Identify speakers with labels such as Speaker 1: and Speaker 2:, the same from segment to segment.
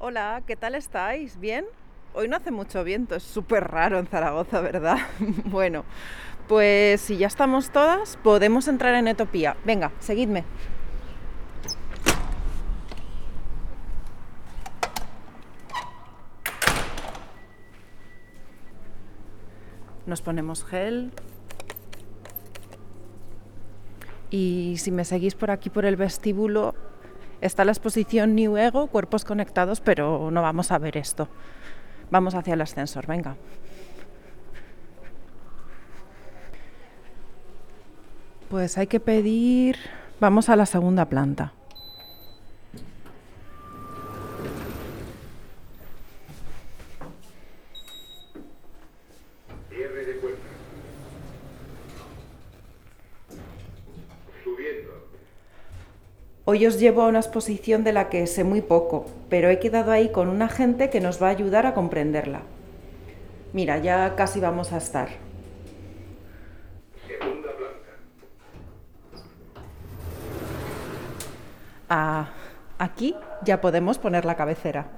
Speaker 1: Hola, ¿qué tal estáis? ¿Bien? Hoy no hace mucho viento, es súper raro en Zaragoza, ¿verdad? bueno, pues si ya estamos todas, podemos entrar en Etopía. Venga, seguidme. Nos ponemos gel. Y si me seguís por aquí por el vestíbulo, está la exposición New Ego, cuerpos conectados, pero no vamos a ver esto. Vamos hacia el ascensor, venga. Pues hay que pedir... Vamos a la segunda planta. Hoy os llevo a una exposición de la que sé muy poco, pero he quedado ahí con una gente que nos va a ayudar a comprenderla. Mira, ya casi vamos a estar. Ah, aquí ya podemos poner la cabecera.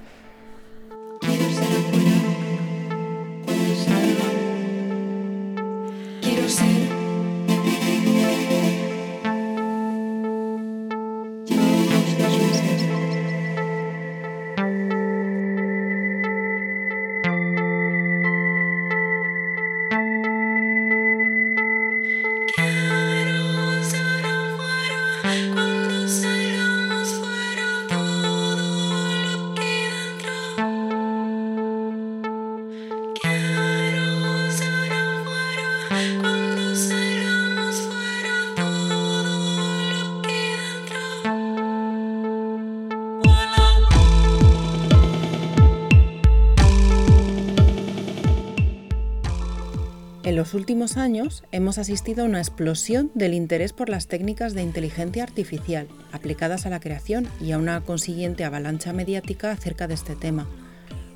Speaker 1: Últimos años hemos asistido a una explosión del interés por las técnicas de inteligencia artificial aplicadas a la creación y a una consiguiente avalancha mediática acerca de este tema.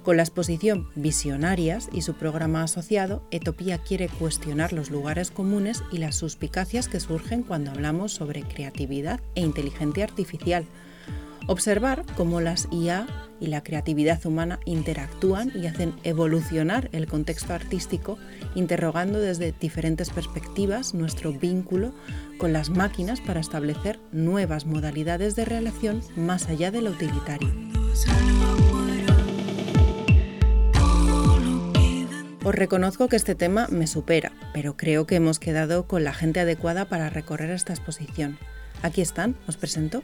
Speaker 1: Con la exposición Visionarias y su programa asociado, Etopía quiere cuestionar los lugares comunes y las suspicacias que surgen cuando hablamos sobre creatividad e inteligencia artificial. Observar cómo las IA y la creatividad humana interactúan y hacen evolucionar el contexto artístico, interrogando desde diferentes perspectivas nuestro vínculo con las máquinas para establecer nuevas modalidades de relación más allá de lo utilitario. Os reconozco que este tema me supera, pero creo que hemos quedado con la gente adecuada para recorrer esta exposición. Aquí están, os presento.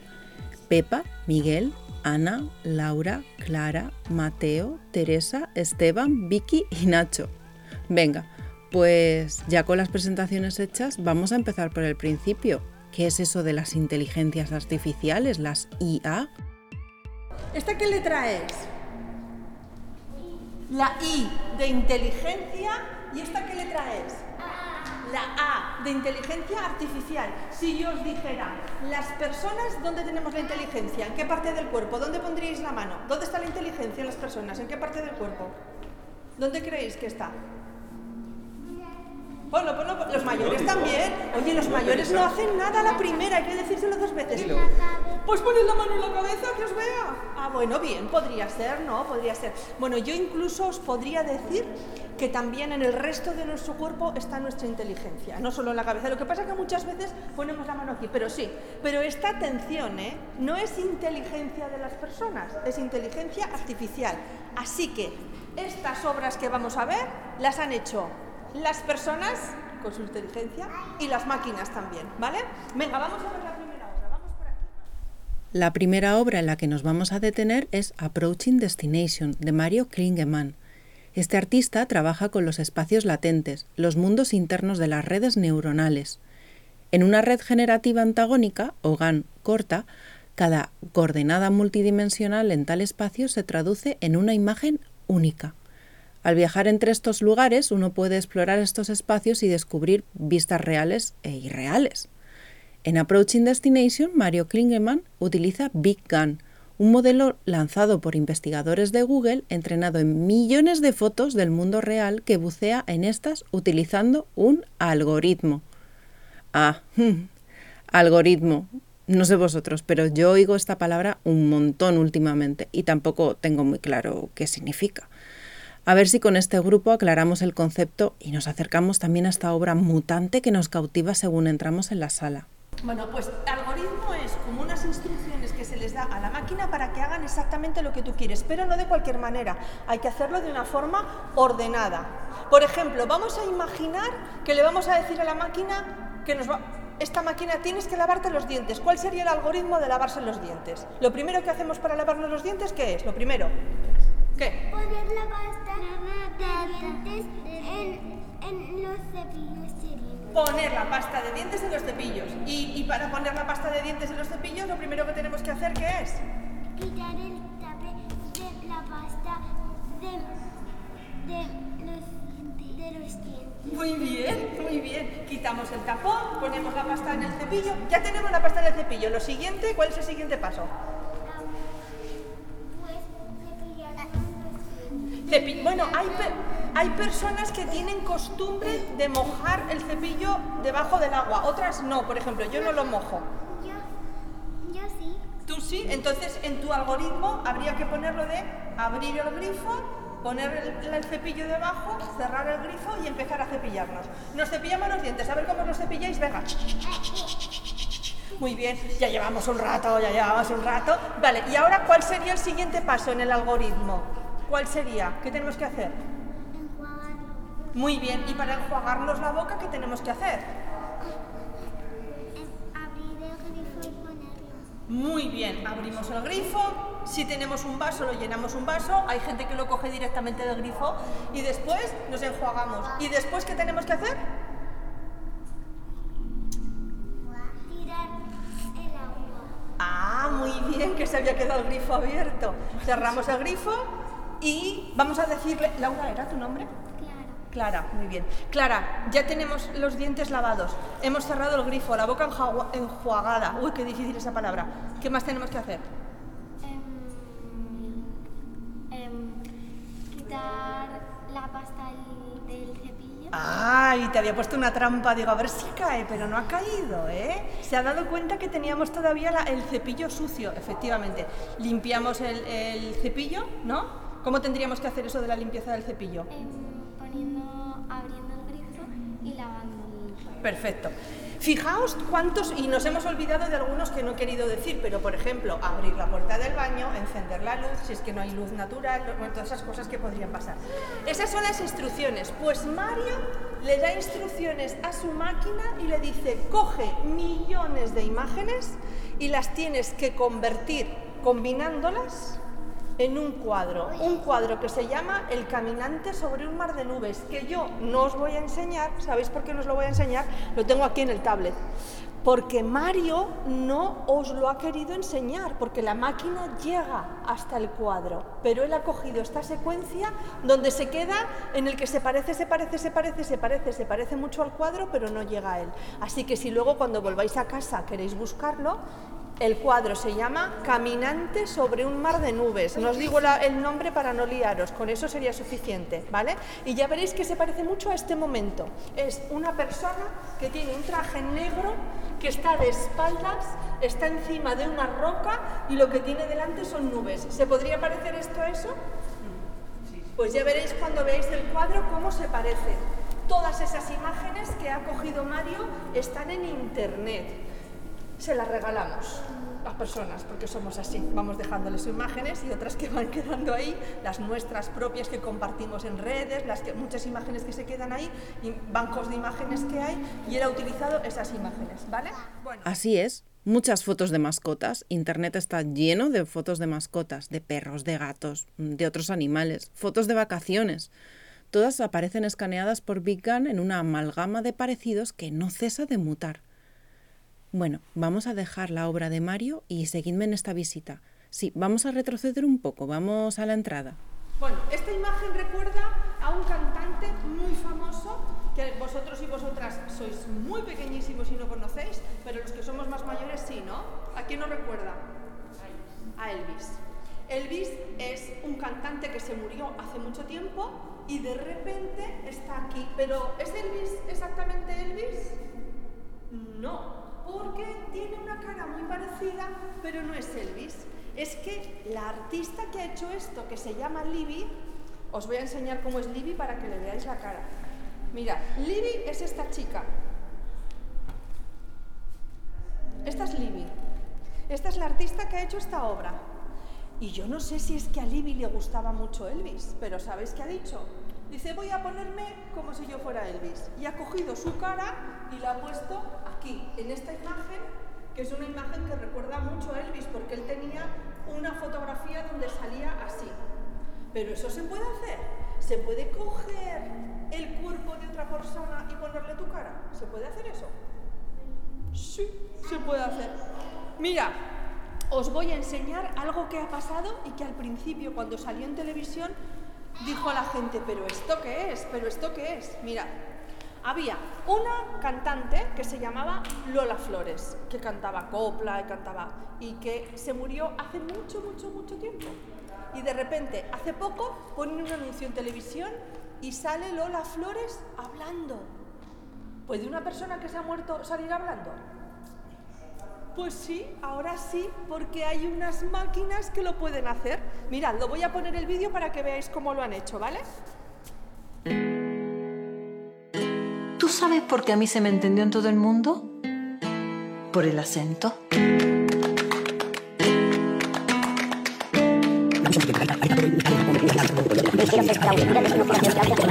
Speaker 1: Pepa, Miguel, Ana, Laura, Clara, Mateo, Teresa, Esteban, Vicky y Nacho. Venga, pues ya con las presentaciones hechas, vamos a empezar por el principio. ¿Qué es eso de las inteligencias artificiales, las IA?
Speaker 2: ¿Esta qué letra es? La I de inteligencia. ¿Y esta qué letra es? La A de inteligencia artificial. Si yo os dijera, las personas, ¿dónde tenemos la inteligencia? ¿En qué parte del cuerpo? ¿Dónde pondríais la mano? ¿Dónde está la inteligencia en las personas? ¿En qué parte del cuerpo? ¿Dónde creéis que está? Ponlo, ponlo, ponlo. los mayores también. Oye, los mayores no hacen nada a la primera, hay que decírselo dos veces. Pues poned la mano en la cabeza que os vea. Ah, bueno, bien, podría ser, ¿no? Podría ser. Bueno, yo incluso os podría decir que también en el resto de nuestro cuerpo está nuestra inteligencia, no solo en la cabeza. Lo que pasa es que muchas veces ponemos la mano aquí, pero sí. Pero esta atención, ¿eh? No es inteligencia de las personas, es inteligencia artificial. Así que estas obras que vamos a ver las han hecho las personas con su inteligencia y las máquinas también, ¿vale? Venga, vamos a ver la primera obra. Vamos por aquí.
Speaker 1: La primera obra en la que nos vamos a detener es Approaching Destination, de Mario Klingemann. Este artista trabaja con los espacios latentes, los mundos internos de las redes neuronales. En una red generativa antagónica, o GAN corta, cada coordenada multidimensional en tal espacio se traduce en una imagen única. Al viajar entre estos lugares uno puede explorar estos espacios y descubrir vistas reales e irreales. En Approaching Destination, Mario Klingemann utiliza Big Gun, un modelo lanzado por investigadores de Google entrenado en millones de fotos del mundo real que bucea en estas utilizando un algoritmo. Ah, algoritmo. No sé vosotros, pero yo oigo esta palabra un montón últimamente y tampoco tengo muy claro qué significa. A ver si con este grupo aclaramos el concepto y nos acercamos también a esta obra mutante que nos cautiva según entramos en la sala.
Speaker 2: Bueno, pues algoritmo es como unas instrucciones que se les da a la máquina para que hagan exactamente lo que tú quieres, pero no de cualquier manera. Hay que hacerlo de una forma ordenada. Por ejemplo, vamos a imaginar que le vamos a decir a la máquina que nos va esta máquina tienes que lavarte los dientes. ¿Cuál sería el algoritmo de lavarse los dientes? Lo primero que hacemos para lavarnos los dientes, ¿qué es? Lo primero. ¿Qué?
Speaker 3: Poner la en, en los cepillos.
Speaker 2: Poner la pasta de dientes en los cepillos. Y, y para poner la pasta de dientes en los cepillos, lo primero que tenemos que hacer, ¿qué es?
Speaker 3: Quitar el tape de la pasta de, de, los, de los dientes.
Speaker 2: Muy bien, muy bien. Quitamos el tapón, ponemos la pasta en el cepillo. Ya tenemos la pasta en el cepillo. Lo siguiente, ¿cuál es el siguiente paso?
Speaker 3: Pues cepillarnos los dientes.
Speaker 2: Cepi- bueno, hay, hay personas que tienen costumbre de mojar el cepillo debajo del agua, otras no, por ejemplo, yo no lo mojo.
Speaker 3: Yo, yo sí.
Speaker 2: Tú sí, entonces en tu algoritmo habría que ponerlo de abrir el grifo, poner el, el cepillo debajo, cerrar el grifo y empezar a cepillarnos. Nos cepillamos los dientes, a ver cómo los cepilláis, venga. Muy bien, ya llevamos un rato, ya llevamos un rato. Vale, y ahora ¿cuál sería el siguiente paso en el algoritmo? ¿Cuál sería? ¿Qué tenemos que hacer? Muy bien, y para enjuagarnos la boca, ¿qué tenemos que hacer?
Speaker 3: Abrir el grifo y ponerlo.
Speaker 2: Muy bien, abrimos el grifo, si tenemos un vaso lo llenamos un vaso, hay gente que lo coge directamente del grifo y después nos enjuagamos. ¿Y después qué tenemos que hacer?
Speaker 3: Tirar el agua.
Speaker 2: Ah, muy bien, que se había quedado el grifo abierto. Cerramos el grifo y vamos a decirle, Laura, ¿era tu nombre? Clara, muy bien. Clara, ya tenemos los dientes lavados, hemos cerrado el grifo, la boca enjuagada. Uy, qué difícil esa palabra. ¿Qué más tenemos que hacer?
Speaker 3: Em, em, quitar la pasta del- cepillo.
Speaker 2: Ay, te había puesto una trampa, digo, a ver si cae, pero no ha caído, ¿eh? Se ha dado cuenta que teníamos todavía la- el cepillo sucio, efectivamente. Limpiamos el, el cepillo, ¿no? ¿Cómo tendríamos que hacer eso de la limpieza del cepillo?
Speaker 3: Em, abriendo el grifo y lavando el...
Speaker 2: Perfecto. Fijaos cuántos, y nos hemos olvidado de algunos que no he querido decir, pero por ejemplo, abrir la puerta del baño, encender la luz, si es que no hay luz natural, todas esas cosas que podrían pasar. Esas son las instrucciones. Pues Mario le da instrucciones a su máquina y le dice, coge millones de imágenes y las tienes que convertir combinándolas en un cuadro, un cuadro que se llama El caminante sobre un mar de nubes, que yo no os voy a enseñar, ¿sabéis por qué no os lo voy a enseñar? Lo tengo aquí en el tablet. Porque Mario no os lo ha querido enseñar, porque la máquina llega hasta el cuadro, pero él ha cogido esta secuencia donde se queda en el que se parece, se parece, se parece, se parece, se parece mucho al cuadro, pero no llega a él. Así que si luego cuando volváis a casa queréis buscarlo, el cuadro se llama Caminante sobre un mar de nubes. No os digo el nombre para no liaros, con eso sería suficiente, ¿vale? Y ya veréis que se parece mucho a este momento. Es una persona que tiene un traje negro, que está de espaldas, está encima de una roca y lo que tiene delante son nubes. ¿Se podría parecer esto a eso? Pues ya veréis cuando veáis el cuadro cómo se parece. Todas esas imágenes que ha cogido Mario están en internet se las regalamos a personas, porque somos así. Vamos dejándoles imágenes y otras que van quedando ahí, las nuestras propias que compartimos en redes, las que, muchas imágenes que se quedan ahí, y bancos de imágenes que hay, y él ha utilizado esas imágenes, ¿vale?
Speaker 1: Así es, muchas fotos de mascotas. Internet está lleno de fotos de mascotas, de perros, de gatos, de otros animales, fotos de vacaciones. Todas aparecen escaneadas por Big Gun en una amalgama de parecidos que no cesa de mutar. Bueno, vamos a dejar la obra de Mario y seguidme en esta visita. Sí, vamos a retroceder un poco, vamos a la entrada.
Speaker 2: Bueno, esta imagen recuerda a un cantante muy famoso que vosotros y vosotras sois muy pequeñísimos y no conocéis, pero los que somos más mayores sí, ¿no? ¿A quién nos recuerda? A Elvis. Elvis es un cantante que se murió hace mucho tiempo y de repente está aquí. Pero ¿es Elvis exactamente Elvis? No. Porque tiene una cara muy parecida, pero no es Elvis. Es que la artista que ha hecho esto, que se llama Libby, os voy a enseñar cómo es Libby para que le veáis la cara. Mira, Libby es esta chica. Esta es Libby. Esta es la artista que ha hecho esta obra. Y yo no sé si es que a Libby le gustaba mucho Elvis, pero ¿sabéis qué ha dicho? Dice, voy a ponerme como si yo fuera Elvis. Y ha cogido su cara y la ha puesto aquí, en esta imagen, que es una imagen que recuerda mucho a Elvis, porque él tenía una fotografía donde salía así. Pero eso se puede hacer. ¿Se puede coger el cuerpo de otra persona y ponerle tu cara? ¿Se puede hacer eso? Sí, se puede hacer. Mira, os voy a enseñar algo que ha pasado y que al principio, cuando salió en televisión, dijo la gente, pero ¿esto qué es? ¿Pero esto qué es? Mira, había una cantante que se llamaba Lola Flores, que cantaba copla y cantaba, y que se murió hace mucho, mucho, mucho tiempo. Y de repente, hace poco, ponen un anuncio en televisión y sale Lola Flores hablando. ¿Puede una persona que se ha muerto salir hablando? Pues sí, ahora sí, porque hay unas máquinas que lo pueden hacer. Mirad, lo voy a poner el vídeo para que veáis cómo lo han hecho, ¿vale?
Speaker 4: ¿Tú sabes por qué a mí se me entendió en todo el mundo? Por el acento.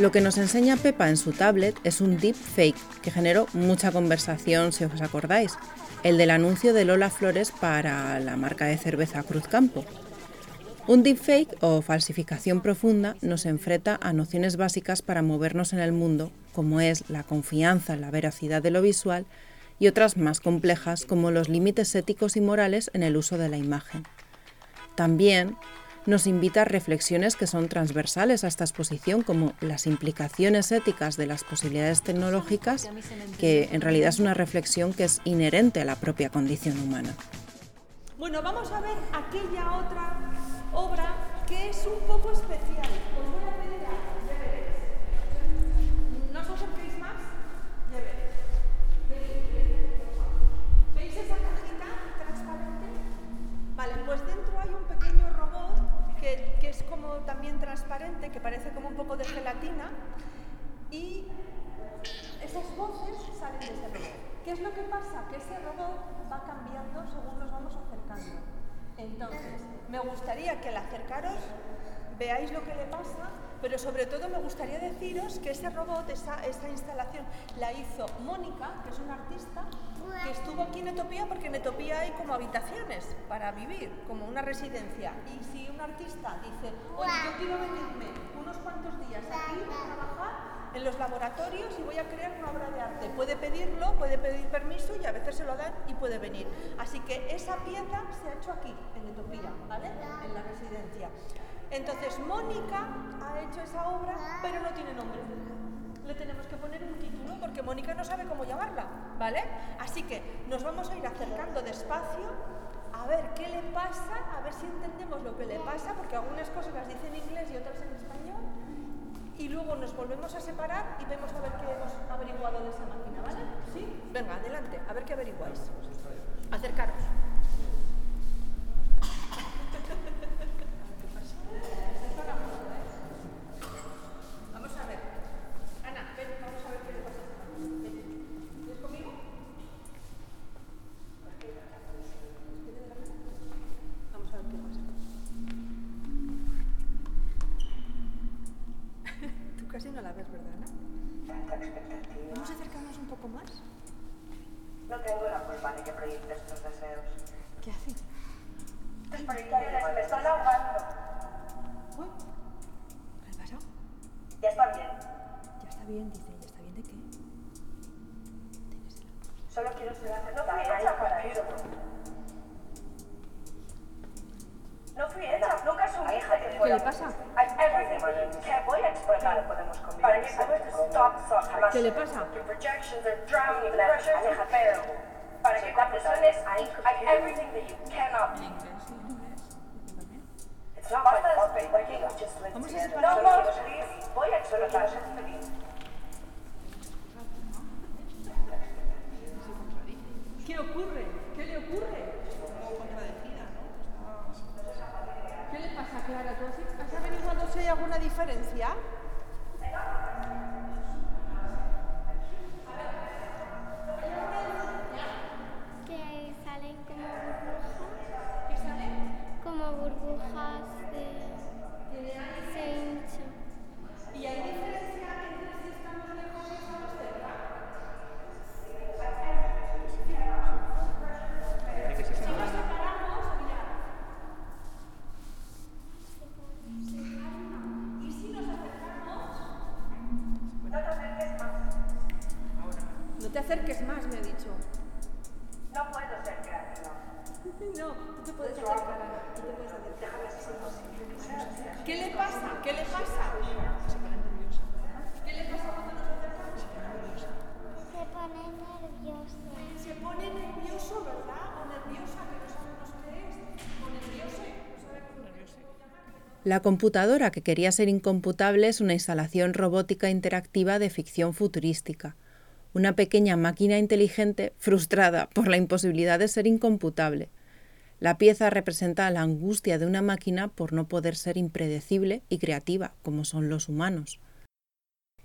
Speaker 1: Lo que nos enseña Pepa en su tablet es un deepfake que generó mucha conversación, si os acordáis, el del anuncio de Lola Flores para la marca de cerveza Cruzcampo. Un deepfake o falsificación profunda nos enfrenta a nociones básicas para movernos en el mundo, como es la confianza en la veracidad de lo visual y otras más complejas como los límites éticos y morales en el uso de la imagen. También nos invita a reflexiones que son transversales a esta exposición, como las implicaciones éticas de las posibilidades tecnológicas, que en realidad es una reflexión que es inherente a la propia condición humana.
Speaker 2: Bueno, vamos a ver aquella otra obra que es un poco especial. También transparente, que parece como un poco de gelatina. Y esas voces salen de ese robot. ¿Qué es lo que pasa? Que ese robot va cambiando según nos vamos acercando. Entonces, me gustaría que al acercaros veáis lo que le pasa, pero sobre todo me gustaría deciros que ese robot, esa, esa instalación, la hizo Mónica, que es una artista, que estuvo aquí en Etopía porque en Etopía hay como habitaciones para vivir, como una residencia. Y si un artista dice, oye, yo quiero venirme unos cuantos días aquí a trabajar, en los laboratorios y voy a crear una obra de arte. Puede pedirlo, puede pedir permiso y a veces se lo dan y puede venir. Así que esa pieza se ha hecho aquí, en Etopía, ¿vale? En la residencia. Entonces, Mónica ha hecho esa obra, pero no tiene nombre. Le tenemos que poner un título porque Mónica no sabe cómo llamarla, ¿vale? Así que nos vamos a ir acercando despacio a ver qué le pasa, a ver si entendemos lo que le pasa, porque algunas cosas las dice en inglés y otras en español y luego nos volvemos a separar y vemos a ver qué hemos averiguado de esa máquina, ¿vale? ¿Sí? Venga, adelante, a ver qué averiguáis. Acercaros.
Speaker 5: De que proyectes tus deseos.
Speaker 2: ¿Qué hace?
Speaker 5: Tus proyecciones me están ahogando.
Speaker 2: Uy, ¿qué pasado?
Speaker 5: Ya está bien.
Speaker 2: Ya está bien, dice. ¿Ya está bien de qué?
Speaker 5: Solo quiero ser aceptada y para eso. No fui hecha, nunca asumiste que
Speaker 2: ¿Qué le pasa?
Speaker 5: Que voy a explicar. podemos such
Speaker 2: ¿Qué le pasa?
Speaker 5: Your projections are drowning in the I, I everything that you cannot. It's not my fault, but we just together? No, no, please. Voy a explotar.
Speaker 2: Acerques más, me ha dicho.
Speaker 5: No puedo ser creativa.
Speaker 2: No, tú te puedes acercar. Tú te puedes acercar. ¿Qué le pasa? ¿Qué le pasa? ¿Qué le pasa cuando nos acercamos?
Speaker 3: Se pone nervioso.
Speaker 2: Se pone nervioso, ¿verdad? O nerviosa, que no sabemos qué es. O nervioso, no sabemos nervioso.
Speaker 1: La computadora que quería ser incomputable es una instalación robótica interactiva de ficción futurística, una pequeña máquina inteligente frustrada por la imposibilidad de ser incomputable. La pieza representa la angustia de una máquina por no poder ser impredecible y creativa, como son los humanos.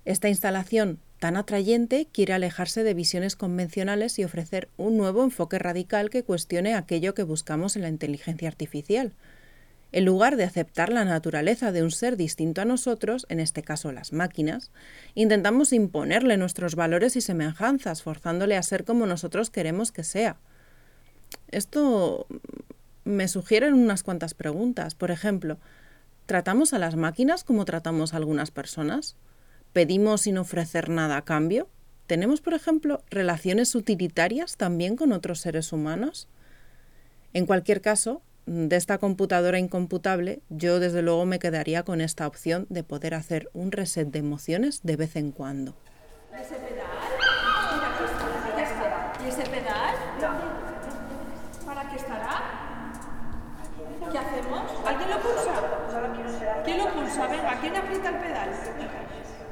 Speaker 1: Esta instalación tan atrayente quiere alejarse de visiones convencionales y ofrecer un nuevo enfoque radical que cuestione aquello que buscamos en la inteligencia artificial. En lugar de aceptar la naturaleza de un ser distinto a nosotros, en este caso las máquinas, intentamos imponerle nuestros valores y semejanzas, forzándole a ser como nosotros queremos que sea. Esto me sugiere unas cuantas preguntas. Por ejemplo, ¿tratamos a las máquinas como tratamos a algunas personas? ¿Pedimos sin ofrecer nada a cambio? ¿Tenemos, por ejemplo, relaciones utilitarias también con otros seres humanos? En cualquier caso, de esta computadora incomputable, yo desde luego me quedaría con esta opción de poder hacer un reset de emociones de vez en cuando.
Speaker 2: ¿Y ese pedal? ¿Y ese pedal? ¿Para qué estará? ¿Qué hacemos? ¿Alguien lo pulsa? ¿Quién lo pulsa? Venga, ¿quién aprieta el pedal?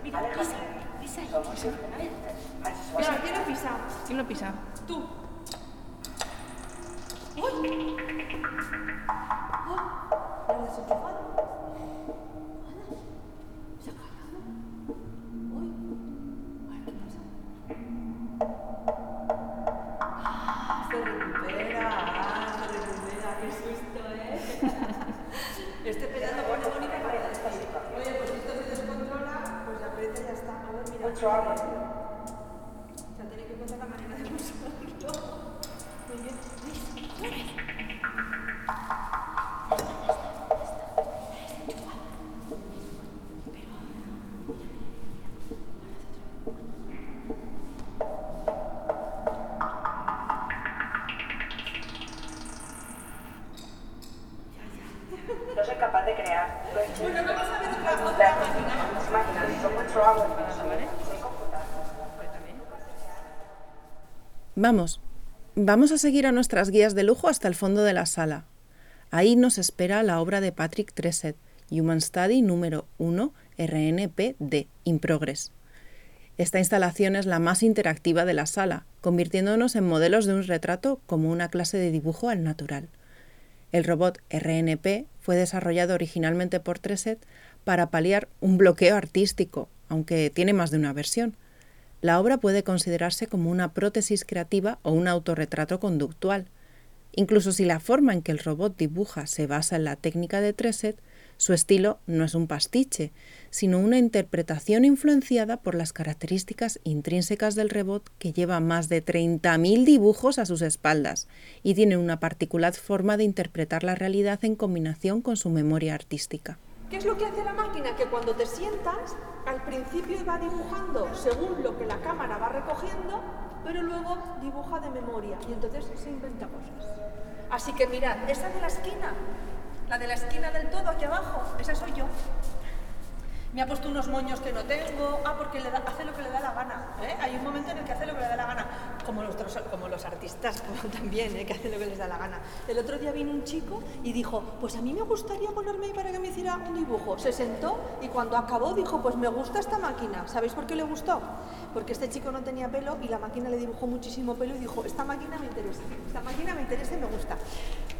Speaker 2: Mira, pisa, pisa ahí. Venga, ¿quién lo pisa?
Speaker 6: ¿Quién lo pisa?
Speaker 2: Tú. ¡Uy! ¡Oh! ¿Lo has desenchufado? Vamos,
Speaker 1: vamos a seguir a nuestras guías de lujo hasta el fondo de la sala. Ahí nos espera la obra de Patrick Treset, Human Study número 1, RNPD, In Progress. Esta instalación es la más interactiva de la sala, convirtiéndonos en modelos de un retrato como una clase de dibujo al natural. El robot RNP fue desarrollado originalmente por Treset para paliar un bloqueo artístico, aunque tiene más de una versión. La obra puede considerarse como una prótesis creativa o un autorretrato conductual. Incluso si la forma en que el robot dibuja se basa en la técnica de Treset, su estilo no es un pastiche, sino una interpretación influenciada por las características intrínsecas del robot que lleva más de 30.000 dibujos a sus espaldas y tiene una particular forma de interpretar la realidad en combinación con su memoria artística.
Speaker 2: ¿Qué es lo que hace la máquina? Que cuando te sientas, al principio va dibujando según lo que la cámara va recogiendo, pero luego dibuja de memoria y entonces se inventa cosas. Así que mirad, esa de la esquina La de la esquina del todo, aquí abajo. Esa soy yo. Me ha puesto unos moños que no tengo. Ah, porque le da- hace lo que le da la gana. ¿eh? Hay un momento en el que hace lo que le da la gana. Como los, artistas también, ¿eh? que hacen lo que les da la gana. El otro día vino un chico y dijo, pues a mí me gustaría ponerme para que me hiciera un dibujo. Se sentó y cuando acabó dijo, pues me gusta esta máquina. ¿Sabéis por qué le gustó? Porque este chico no tenía pelo y la máquina le dibujó muchísimo pelo y dijo, esta máquina me interesa. Esta máquina me interesa y me gusta.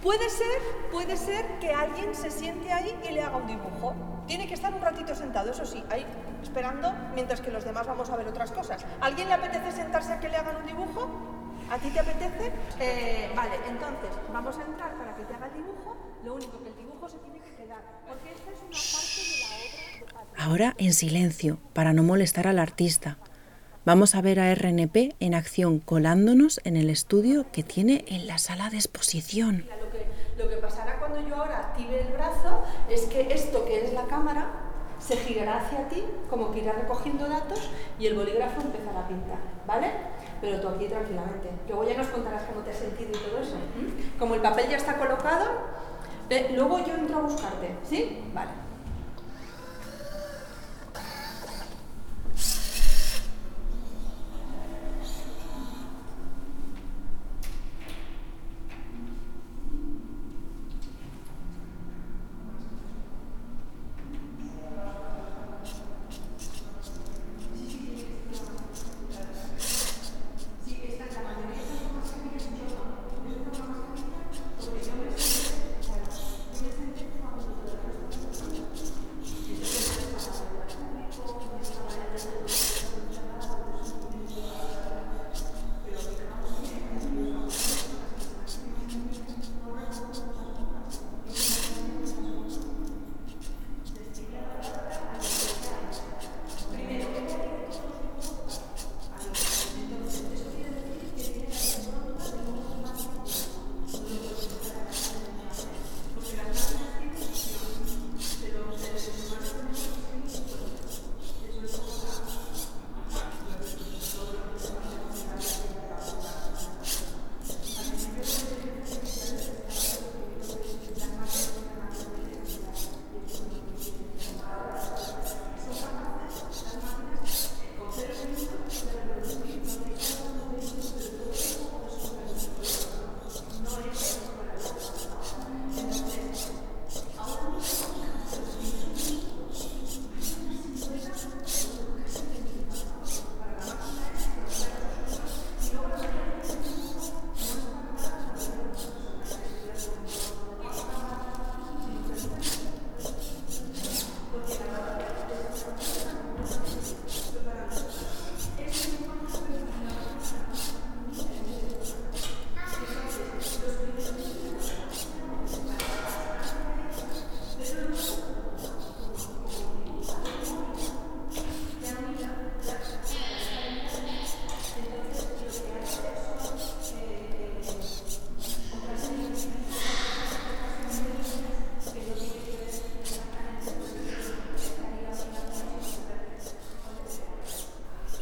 Speaker 2: Puede ser, puede ser que alguien se siente ahí y le haga un dibujo. Tiene que estar un ratito sentado, eso sí, ahí esperando mientras que los demás vamos a ver otras cosas. ¿Alguien le apetece sentarse a que le hagan un dibujo? ¿A ti te apetece? Eh, vale, entonces vamos a entrar para que te haga el dibujo. Lo único que el dibujo se tiene que quedar, porque esta es una parte de la obra.
Speaker 1: Ahora en silencio, para no molestar al artista. Vamos a ver a RNP en acción colándonos en el estudio que tiene en la sala de exposición.
Speaker 2: Lo que, lo que pasará cuando yo ahora active el brazo es que esto que es la cámara se girará hacia ti, como que irá recogiendo datos y el bolígrafo empezará a pintar, ¿vale? Pero tú aquí tranquilamente. Luego ya nos contarás cómo te has sentido y todo eso. Como el papel ya está colocado, eh, luego yo entro a buscarte, ¿sí? Vale.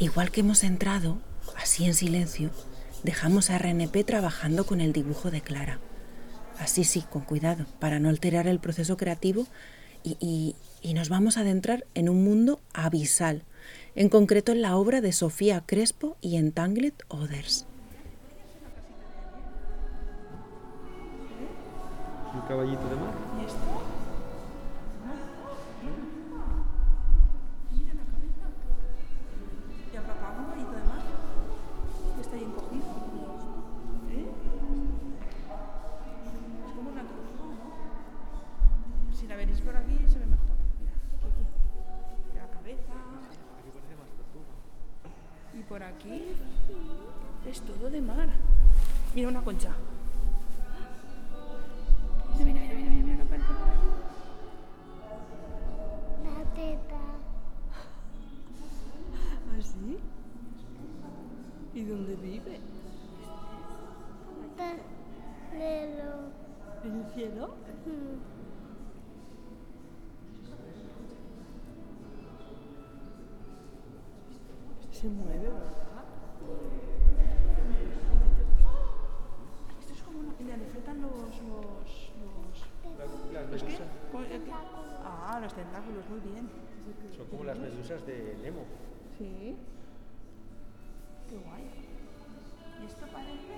Speaker 1: Igual que hemos entrado, así en silencio, dejamos a RNP trabajando con el dibujo de Clara. Así sí, con cuidado, para no alterar el proceso creativo y, y- y nos vamos a adentrar en un mundo abisal, en concreto en la obra de Sofía Crespo y Entangled Others.
Speaker 6: Un caballito de mar.
Speaker 2: ¿Y esto? Una concha. Mira, mira, mira, mira, mira, mira.
Speaker 3: La teta.
Speaker 2: ¿Ah, sí? ¿Y dónde vive?
Speaker 3: Lelo.
Speaker 2: ¿En el cielo? Se mueve, tentáculos, muy bien.
Speaker 6: son como las medusas de Nemo.
Speaker 2: Sí. Qué guay. Y esto parece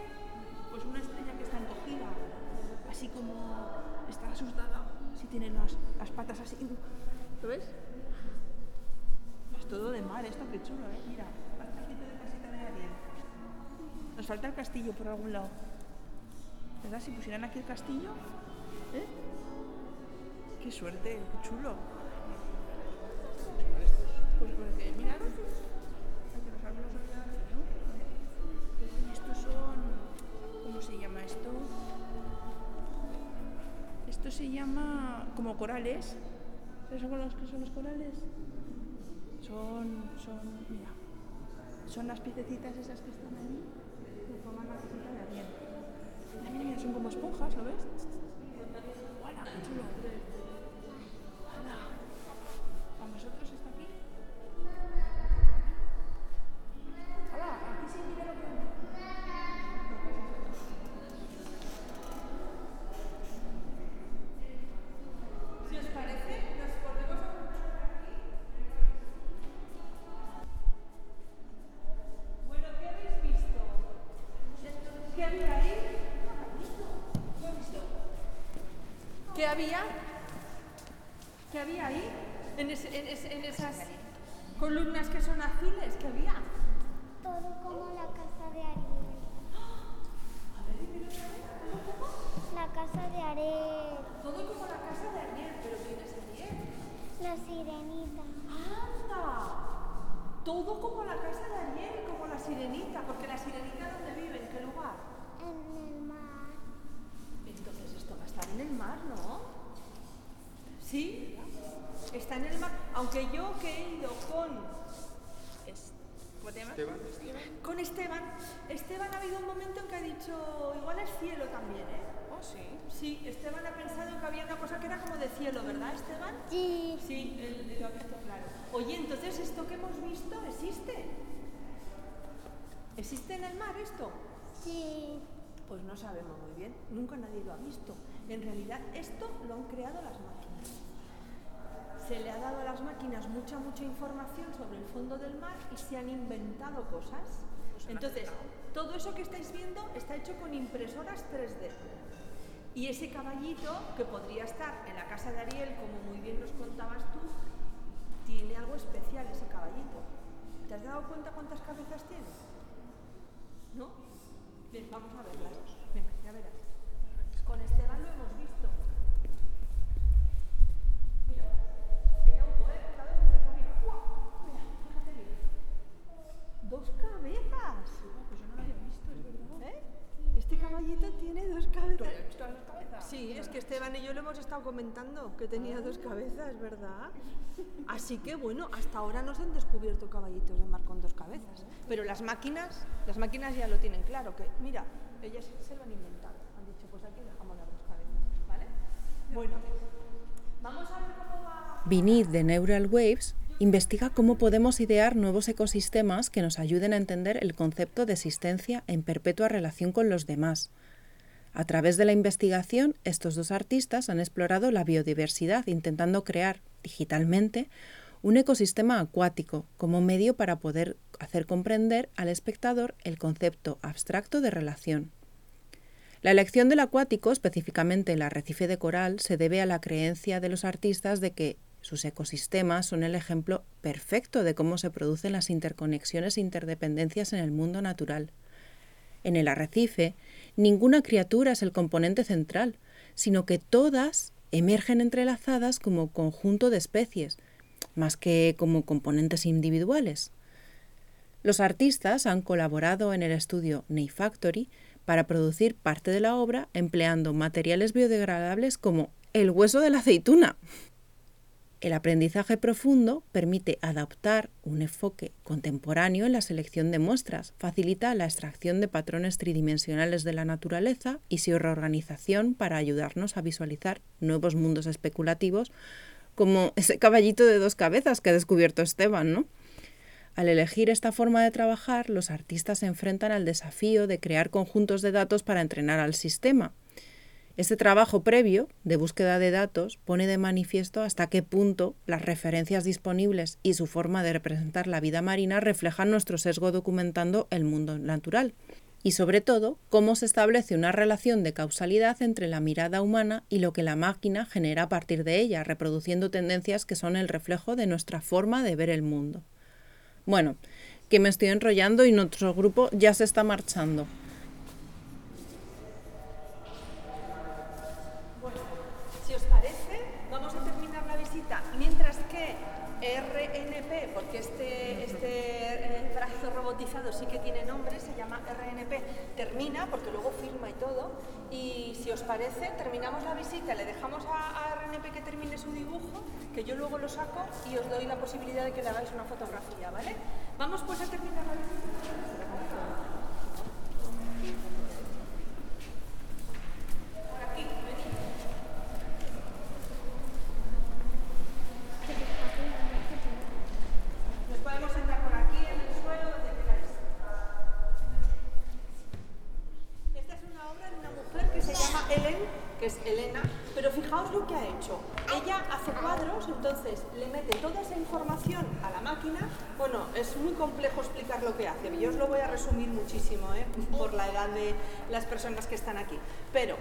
Speaker 2: pues una estrella que está encogida, así como está asustada, si tiene las, las patas así. ¿Lo ves? Es todo de mar esto, qué chulo, ¿eh? Mira, trocito de casita de Ariel. Nos falta el castillo por algún lado. ¿Verdad? Si pusieran aquí el castillo, ¿eh? Qué suerte, qué chulo. Corales. ¿Sabes con los que son los corales? Son, son, mira, son las piececitas esas que están ahí, que forman la de. Mira, mira, mira, son como esponjas, ¿lo ves? Había ahí? En, ese- en ese- en esas columnas que son azules, ¿qué había?
Speaker 3: Todo como la casa de Ariel. La casa de Ariel.
Speaker 2: Todo como la casa de Ariel, pero ¿quién es Ariel?
Speaker 3: La sirenita.
Speaker 2: ¡Anda! Todo como la casa de Ariel, como la sirenita, porque la sirenita ¿dónde vive? ¿En qué lugar?
Speaker 3: En el mar.
Speaker 2: Entonces esto va a estar en el mar, ¿no? Sí, está en el mar. Aunque yo que he ido con. es- ¿Cómo te llamas? Con Esteban. Esteban ha habido un momento en que ha dicho, igual es cielo también, ¿eh? Oh, sí. Sí, Esteban ha pensado que había una cosa que era como de cielo, ¿verdad, Esteban?
Speaker 3: Sí.
Speaker 2: Sí, él lo ha visto claro. Oye, entonces esto que hemos visto existe. ¿Existe en el mar esto?
Speaker 3: Sí.
Speaker 2: Pues no sabemos muy bien, nunca nadie lo ha visto. En realidad esto lo han creado las máquinas. Se le ha dado a las máquinas mucha, mucha información sobre el fondo del mar y se han inventado cosas. Entonces, todo eso que estáis viendo está hecho con impresoras 3D. Y ese caballito, que podría estar en la casa de Ariel, como muy bien nos contabas tú, tiene algo especial ese caballito. ¿Te has dado cuenta cuántas cabezas tiene? ¿No? Bien, vamos a verlas. Venga, ya verás. Con Esteban lo hemos visto. Mira, que auto, ¿eh? Otra vez empezó, mira. ¡Guau! Mira, fíjate bien. Dos cabezas. Pues yo no lo había visto, es verdad. ¿Eh? Este caballito tiene dos cabezas. ¿Tú visto las dos cabezas? Sí, es que Esteban y yo lo hemos estado comentando, que tenía dos cabezas, ¿verdad? Así que bueno, hasta ahora no se han descubierto caballitos de mar con dos cabezas. Pero las máquinas, las máquinas ya lo tienen claro, que mira, ellas se lo han inventado. Han dicho, pues aquí dejamos las dos cabezas, ¿vale? Bueno, vamos a ver cómo va.
Speaker 1: Vinit de Neural Waves investiga cómo podemos idear nuevos ecosistemas que nos ayuden a entender el concepto de existencia en perpetua relación con los demás. A través de la investigación, estos dos artistas han explorado la biodiversidad intentando crear digitalmente un ecosistema acuático como medio para poder hacer comprender al espectador el concepto abstracto de relación. La elección del acuático, específicamente el arrecife de coral, se debe a la creencia de los artistas de que sus ecosistemas son el ejemplo perfecto de cómo se producen las interconexiones e interdependencias en el mundo natural. En el arrecife, ninguna criatura es el componente central, sino que todas emergen entrelazadas como conjunto de especies, más que como componentes individuales. Los artistas han colaborado en el estudio Factory para producir parte de la obra empleando materiales biodegradables como el hueso de la aceituna. El aprendizaje profundo permite adaptar un enfoque contemporáneo en la selección de muestras, facilita la extracción de patrones tridimensionales de la naturaleza y su reorganización para ayudarnos a visualizar nuevos mundos especulativos como ese caballito de dos cabezas que ha descubierto Esteban, ¿no? Al elegir esta forma de trabajar, los artistas se enfrentan al desafío de crear conjuntos de datos para entrenar al sistema. Este trabajo previo de búsqueda de datos pone de manifiesto hasta qué punto las referencias disponibles y su forma de representar la vida marina reflejan nuestro sesgo documentando el mundo natural. Y sobre todo, cómo se establece una relación de causalidad entre la mirada humana y lo que la máquina genera a partir de ella, reproduciendo tendencias que son el reflejo de nuestra forma de ver el mundo. Bueno, que me estoy enrollando y nuestro grupo ya se está marchando.
Speaker 2: Lo saco y os doy la posibilidad de que le hagáis una fotografía, ¿vale? Vamos pues a terminar la visita. Nos podemos sentar por aquí, en el suelo, donde. Esta es una obra de una mujer que se llama Helen, que es Elena, pero fijaos lo que ha hecho. Ella hace cuadros, entonces le mete toda esa información a la máquina. Bueno, es muy complejo explicar lo que hace. Yo os lo voy a resumir muchísimo, ¿eh? por la edad de las personas que están aquí. Pero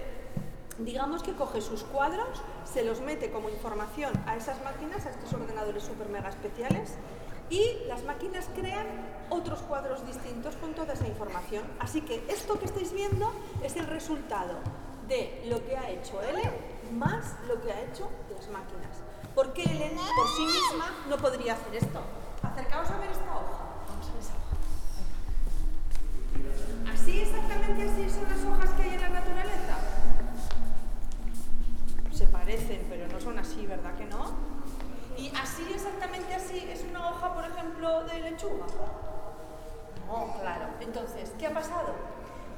Speaker 2: digamos que coge sus cuadros, se los mete como información a esas máquinas, a estos ordenadores super mega especiales, y las máquinas crean otros cuadros distintos con toda esa información. Así que esto que estáis viendo es el resultado de lo que ha hecho Ellen más lo que ha hecho las máquinas. ¿Por qué Ellen por sí misma no podría hacer esto? Acercaos a ver esta hoja. Vamos a ver esa hoja. Así, exactamente así son las hojas que hay en la naturaleza. Se parecen, pero no son así, ¿verdad que no? Y así, exactamente así, es una hoja, por ejemplo, de lechuga. No, claro. Entonces, ¿qué ha pasado?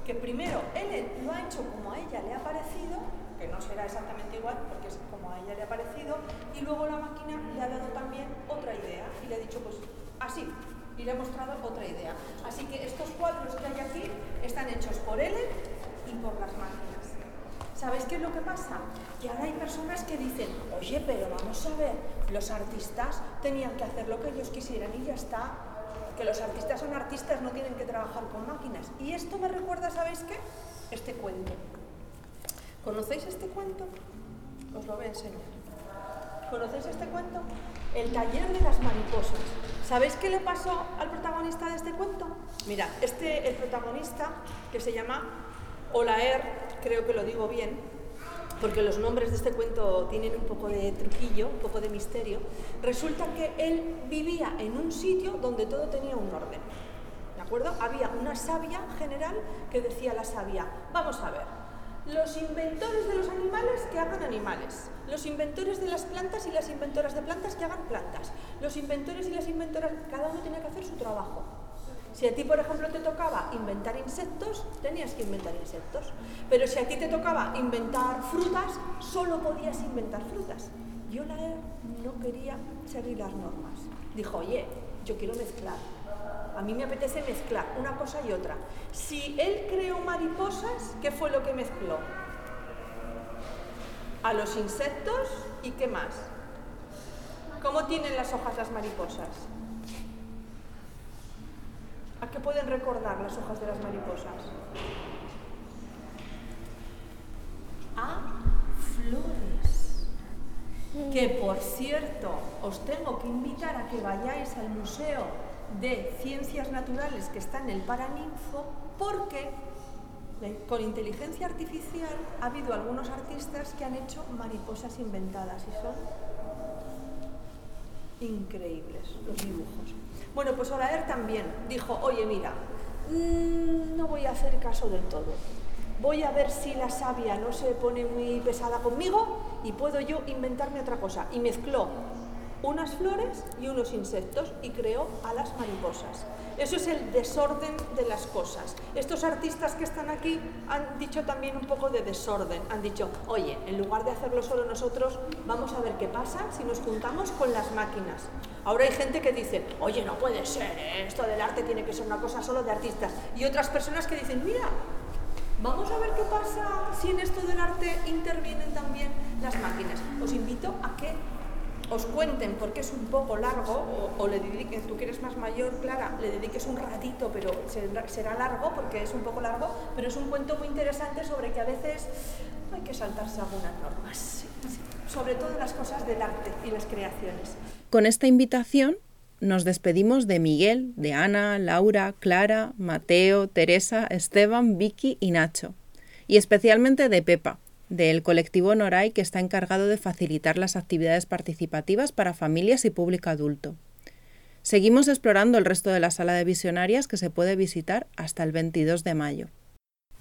Speaker 2: Que primero Ellen lo ha hecho como a ella le ha parecido, que no será exactamente igual, porque es como a ella le ha parecido, y luego la máquina le ha dado también otra idea y le ha dicho, pues así, y le ha mostrado otra idea. Así que estos cuadros que hay aquí están hechos por Ellen y por las máquinas. ¿Sabéis qué es lo que pasa? Que ahora hay personas que dicen, oye, pero vamos a ver, los artistas tenían que hacer lo que ellos quisieran y ya está. Que los artistas son artistas, no tienen que trabajar con máquinas. Y esto me recuerda, ¿sabéis qué? Este cuento. ¿Conocéis este cuento? Os lo voy a enseñar. ¿Conocéis este cuento? El taller de las mariposas. ¿Sabéis qué le pasó al protagonista de este cuento? Mira, este, el protagonista, que se llama Olaer, creo que lo digo bien, porque los nombres de este cuento tienen un poco de truquillo, un poco de misterio, resulta que él vivía en un sitio donde todo tenía un orden. ¿De acuerdo? Había una sabia general que decía la sabia, vamos a ver, los inventores de los animales que hagan animales, los inventores de las plantas y las inventoras de plantas que hagan plantas, los inventores y las inventoras, cada uno tenía que hacer su trabajo. Si a ti, por ejemplo, te tocaba inventar insectos, tenías que inventar insectos. Pero si a ti te tocaba inventar frutas, solo podías inventar frutas. Y Olaer no quería seguir las normas. Dijo, oye, yo quiero mezclar. A mí me apetece mezclar una cosa y otra. Si él creó mariposas, ¿qué fue lo que mezcló? A los insectos y qué más. ¿Cómo tienen las hojas las mariposas? ¿A qué pueden recordar las hojas de las mariposas? A flores. Que por cierto, os tengo que invitar a que vayáis al Museo de Ciencias Naturales que está en el Paraninfo, porque con inteligencia artificial ha habido algunos artistas que han hecho mariposas inventadas y son increíbles los dibujos. Bueno, pues Olaer también dijo, oye, mira, mm, no voy a hacer caso del todo. Voy a ver si la sabia no se pone muy pesada conmigo y puedo yo inventarme otra cosa. Y mezcló unas flores y unos insectos y creó a las mariposas. Eso es el desorden de las cosas. Estos artistas que están aquí han dicho también un poco de desorden. Han dicho, oye, en lugar de hacerlo solo nosotros, vamos a ver qué pasa si nos juntamos con las máquinas. Ahora hay gente que dice, oye, no puede ser, ¿eh? esto del arte tiene que ser una cosa solo de artistas. Y otras personas que dicen, mira, Vamos a ver qué pasa si en esto del arte intervienen también las máquinas. Os invito a que os cuenten porque es un poco largo o, o le dediquen, tú que eres más mayor, Clara, le dediques un ratito, pero será, largo porque es un poco largo, pero es un cuento muy interesante sobre que a veces hay que saltarse algunas normas, sobre todo las cosas del arte y las creaciones.
Speaker 1: Con esta invitación nos despedimos de Miguel, de Ana, Laura, Clara, Mateo, Teresa, Esteban, Vicky y Nacho. Y especialmente de Pepa, del colectivo Noray que está encargado de facilitar las actividades participativas para familias y público adulto. Seguimos explorando el resto de la sala de visionarias que se puede visitar hasta el 22 de mayo.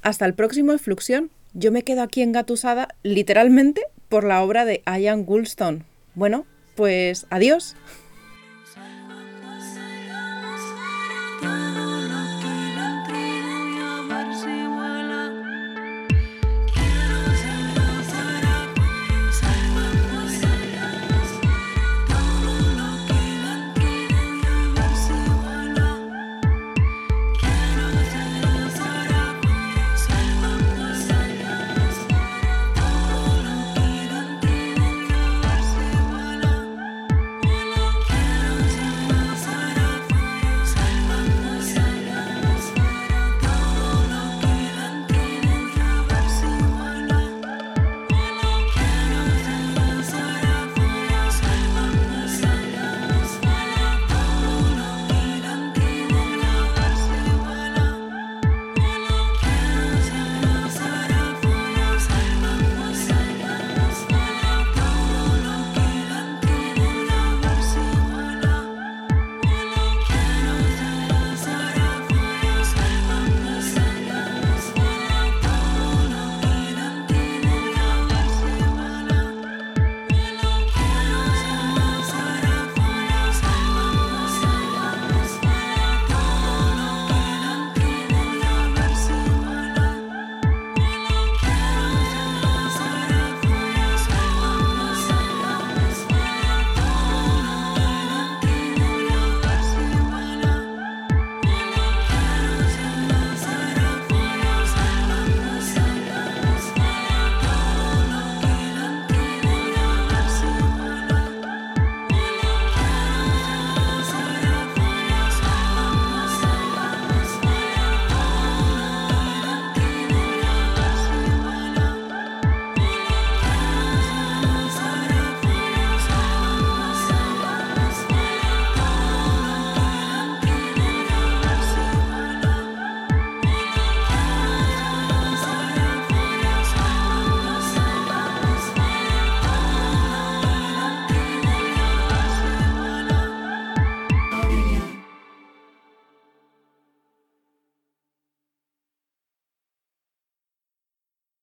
Speaker 1: Hasta el próximo Efluxión. Yo me quedo aquí engatusada literalmente por la obra de Ian Goulstone. Bueno, pues adiós.